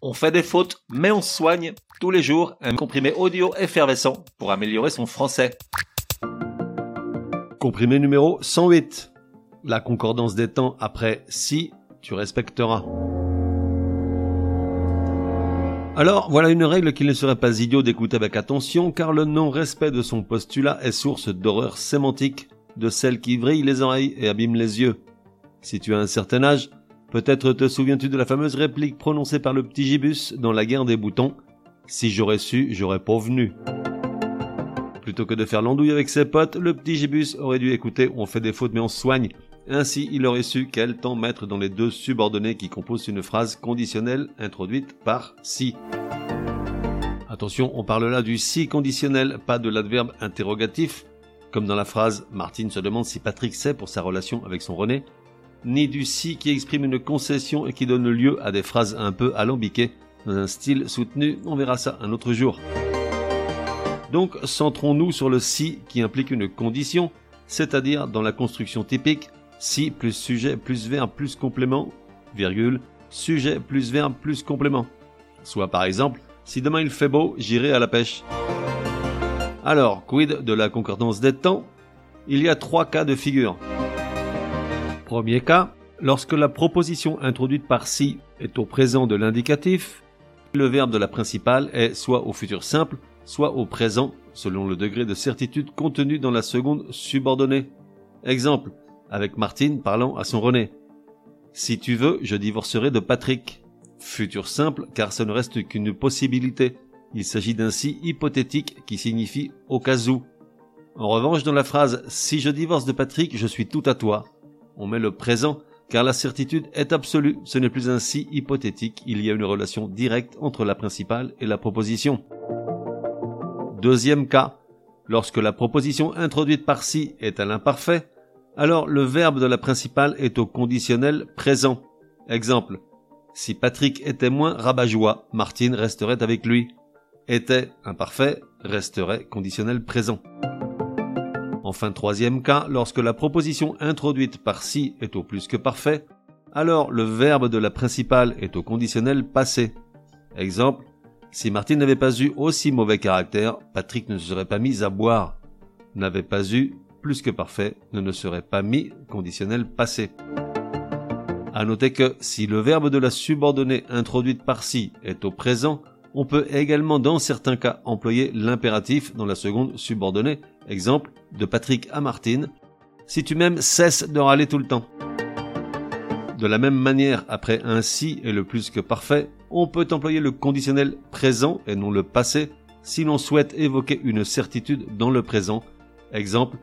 On fait des fautes, mais on soigne tous les jours un comprimé audio effervescent pour améliorer son français. Comprimé numéro 108. La concordance des temps après si tu respecteras. Alors, voilà une règle qu'il ne serait pas idiot d'écouter avec attention, car le non-respect de son postulat est source d'horreur sémantique, de celle qui vrille les oreilles et abîme les yeux. Si tu as un certain âge, peut-être te souviens-tu de la fameuse réplique prononcée par le petit Gibus dans la guerre des boutons? Si j'aurais su, j'aurais pas venu. Plutôt que de faire l'andouille avec ses potes, le petit Gibus aurait dû écouter On fait des fautes mais on soigne. Ainsi, il aurait su quel temps mettre dans les deux subordonnés qui composent une phrase conditionnelle introduite par si. Attention, on parle là du si conditionnel, pas de l'adverbe interrogatif, comme dans la phrase Martine se demande si Patrick sait pour sa relation avec son René, ni du si qui exprime une concession et qui donne lieu à des phrases un peu alambiquées, dans un style soutenu, on verra ça un autre jour. Donc centrons-nous sur le si qui implique une condition, c'est-à-dire dans la construction typique, si plus sujet plus verbe plus complément, virgule, sujet plus verbe plus complément. Soit par exemple, si demain il fait beau, j'irai à la pêche. Alors, quid de la concordance des temps? Il y a trois cas de figure. Premier cas, lorsque la proposition introduite par si est au présent de l'indicatif, le verbe de la principale est soit au futur simple, soit au présent, selon le degré de certitude contenu dans la seconde subordonnée. Exemple, avec Martine parlant à son René. Si tu veux, je divorcerai de Patrick. Futur simple, car ce ne reste qu'une possibilité. Il s'agit d'un si hypothétique qui signifie au cas où. En revanche, dans la phrase Si je divorce de Patrick, je suis tout à toi, on met le présent, car la certitude est absolue, ce n'est plus un si hypothétique, il y a une relation directe entre la principale et la proposition. Deuxième cas, lorsque la proposition introduite par si est à l'imparfait, alors le verbe de la principale est au conditionnel présent. Exemple, si Patrick était moins rabat-joie, Martine resterait avec lui. Était imparfait, resterait conditionnel présent. Enfin, troisième cas, lorsque la proposition introduite par si est au plus que parfait, alors le verbe de la principale est au conditionnel passé. Exemple, si Martine n'avait pas eu aussi mauvais caractère, Patrick ne se serait pas mis à boire. N'avait pas eu plus que parfait ne ne serait pas mis conditionnel passé. À noter que si le verbe de la subordonnée introduite par si est au présent, on peut également dans certains cas employer l'impératif dans la seconde subordonnée. Exemple, de Patrick à Martine. Si tu m'aimes, cesse de râler tout le temps. De la même manière, après un si est le plus que parfait, on peut employer le conditionnel présent et non le passé si l'on souhaite évoquer une certitude dans le présent. Exemple,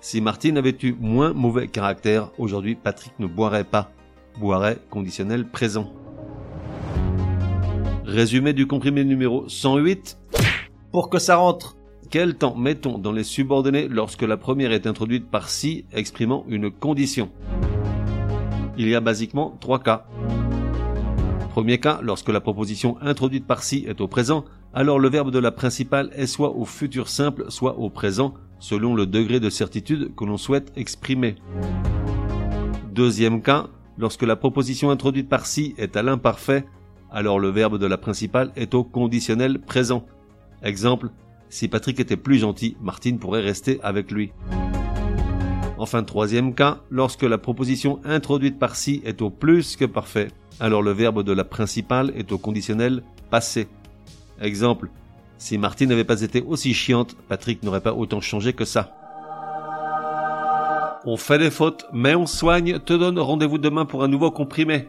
si Martine avait eu moins mauvais caractère, aujourd'hui Patrick ne boirait pas. Boirait conditionnel présent. Résumé du comprimé numéro 108. Pour que ça rentre, quel temps mettons dans les subordonnées lorsque la première est introduite par si exprimant une condition? Il y a basiquement trois cas. Premier cas, lorsque la proposition introduite par si est au présent, alors le verbe de la principale est soit au futur simple, soit au présent, selon le degré de certitude que l'on souhaite exprimer. Deuxième cas, lorsque la proposition introduite par si est à l'imparfait, alors le verbe de la principale est au conditionnel présent. Exemple, si Patrick était plus gentil, Martine pourrait rester avec lui. Enfin, troisième cas, lorsque la proposition introduite par si est au plus que parfait, alors le verbe de la principale est au conditionnel passé. Exemple, si Martine n'avait pas été aussi chiante, Patrick n'aurait pas autant changé que ça. On fait des fautes, mais on soigne, te donne rendez-vous demain pour un nouveau comprimé